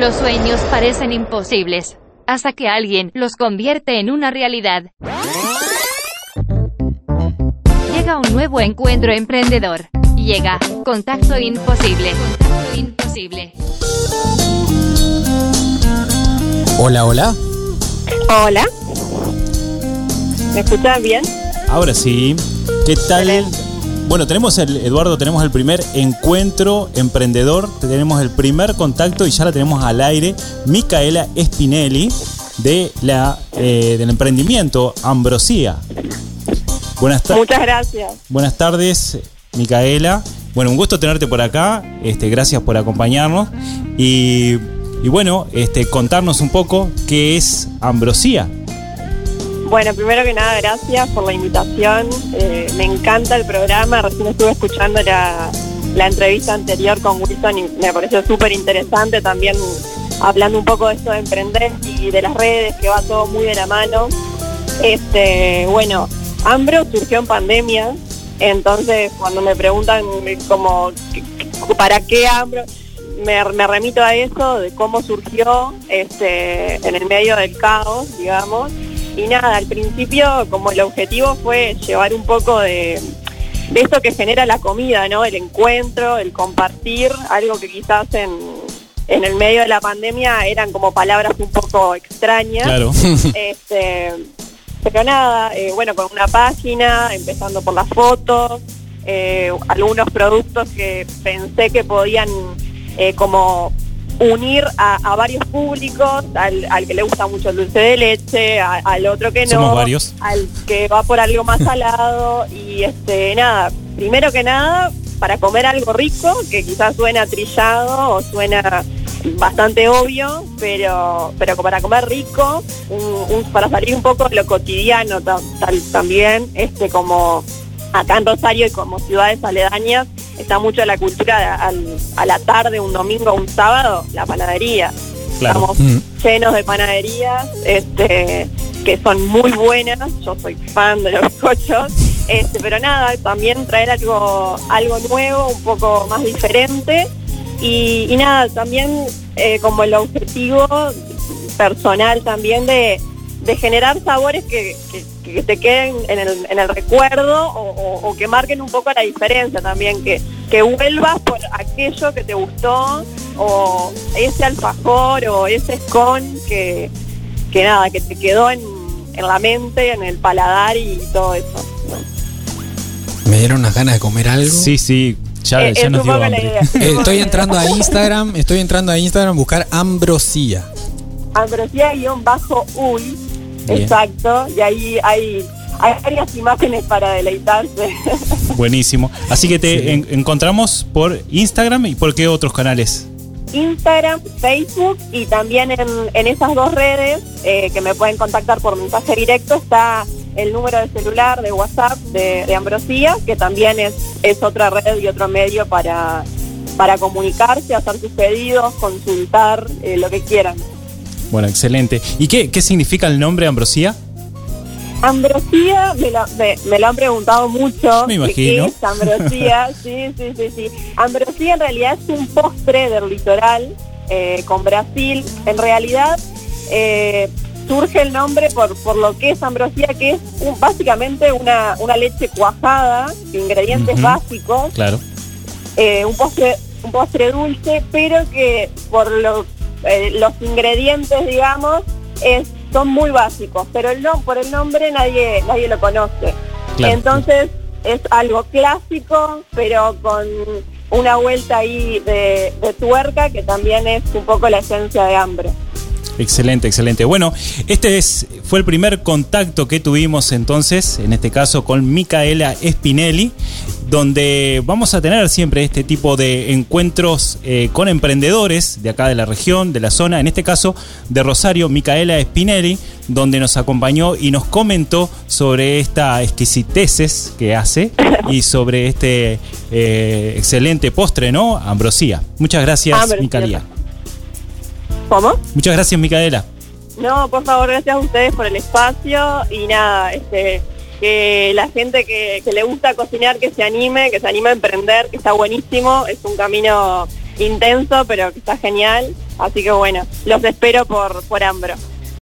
Los sueños parecen imposibles, hasta que alguien los convierte en una realidad. Llega un nuevo encuentro emprendedor. Llega Contacto Imposible. Contacto Imposible. Hola, hola. Hola. ¿Me escuchan bien? Ahora sí. ¿Qué tal? Bueno, tenemos el, Eduardo, tenemos el primer encuentro emprendedor, tenemos el primer contacto y ya la tenemos al aire. Micaela Spinelli de la, eh, del emprendimiento Ambrosía. Buenas tardes. Muchas gracias. Buenas tardes, Micaela. Bueno, un gusto tenerte por acá. Este, gracias por acompañarnos. Y, y bueno, este, contarnos un poco qué es Ambrosía. Bueno, primero que nada, gracias por la invitación. Eh, me encanta el programa. Recién estuve escuchando la, entrevista anterior con Wilson y me pareció súper interesante también hablando un poco de esto de emprender y de las redes, que va todo muy de la mano. Este, bueno, Ambro surgió en pandemia, entonces cuando me preguntan como para qué Ambro, me, me, remito a eso, de cómo surgió este, en el medio del caos, digamos, y nada, al principio como el objetivo fue llevar un poco de, esto que genera la comida, ¿no? El encuentro, el compartir, algo que quizás en, en el medio de la pandemia eran como palabras un poco extrañas. Claro. Este, pero nada, eh, bueno, con una página, empezando por las fotos, eh, algunos productos que pensé que podían eh, como unir a, varios públicos, al, que le gusta mucho el dulce de leche, al otro que no, varios. al que va por algo más salado y este nada, primero que nada para comer algo rico, que quizás suena trillado o suena bastante obvio, pero pero para comer rico, para salir un poco de lo cotidiano también, este como acá en Rosario y como ciudades aledañas, está mucho la cultura a la tarde, un domingo, un sábado, la panadería. Estamos llenos de panaderías este, que son muy buenas. Yo soy fan de los bizcochos. Este, pero nada, también traer algo, algo nuevo, un poco más diferente. Y, nada, también eh, como el objetivo personal también de, generar sabores que, que te queden en el, en el recuerdo o, que marquen un poco la diferencia también, que, que vuelvas por aquello que te gustó o ese alfajor o ese scone que, que nada, que te quedó en, en la mente, en el paladar y todo eso. Me dieron unas ganas de comer algo. Sí, sí, ya, eh, nos dio hambre. Eh, estoy entrando a Instagram, estoy entrando a Instagram a buscar Ambrosía. Exacto, y ahí hay, hay varias imágenes para deleitarse. Buenísimo. Así que te encontramos por Instagram y por qué otros canales. Instagram, Facebook y también en, esas dos redes eh, que me pueden contactar por mensaje directo está el número de celular de WhatsApp de, Ambrosía, que también es, es otra red y otro medio para, para comunicarse, hacer sus pedidos, consultar, eh, lo que quieran. Bueno, excelente. ¿Y qué, qué significa el nombre Ambrosía? Ambrosía me lo, me, lo, han preguntado mucho. Me imagino. ¿Qué es Ambrosía? sí, sí, sí, sí. Ambrosía en realidad es un postre del litoral eh, con Brasil. En realidad eh, surge el nombre por, por lo que es Ambrosía, que es básicamente una, una leche cuajada, ingredientes básicos. Claro. Eh, un postre un postre dulce, pero que por lo eh, los ingredientes, digamos, es, son muy básicos, pero el no, por el nombre nadie, nadie lo conoce. Entonces es algo clásico, pero con una vuelta ahí de, de tuerca que también es un poco la esencia de hambre. Excelente, excelente. Bueno, este es, fue el primer contacto que tuvimos entonces, en este caso con Micaela Spinelli, donde vamos a tener siempre este tipo de encuentros eh, con emprendedores de acá de la región, de la zona, en este caso de Rosario, Micaela Spinelli, donde nos acompañó y nos comentó sobre esta exquisiteces que hace y sobre este eh, excelente postre, ¿no? Ambrosía. Muchas gracias, Micaela. ¿Cómo? Muchas gracias, Micaela. No, por favor, gracias a ustedes por el espacio y nada, este, que la gente que, le gusta cocinar, que se anime, que se anime a emprender, que está buenísimo, es un camino intenso, pero que está genial. Así que bueno, los espero por, por Ambro.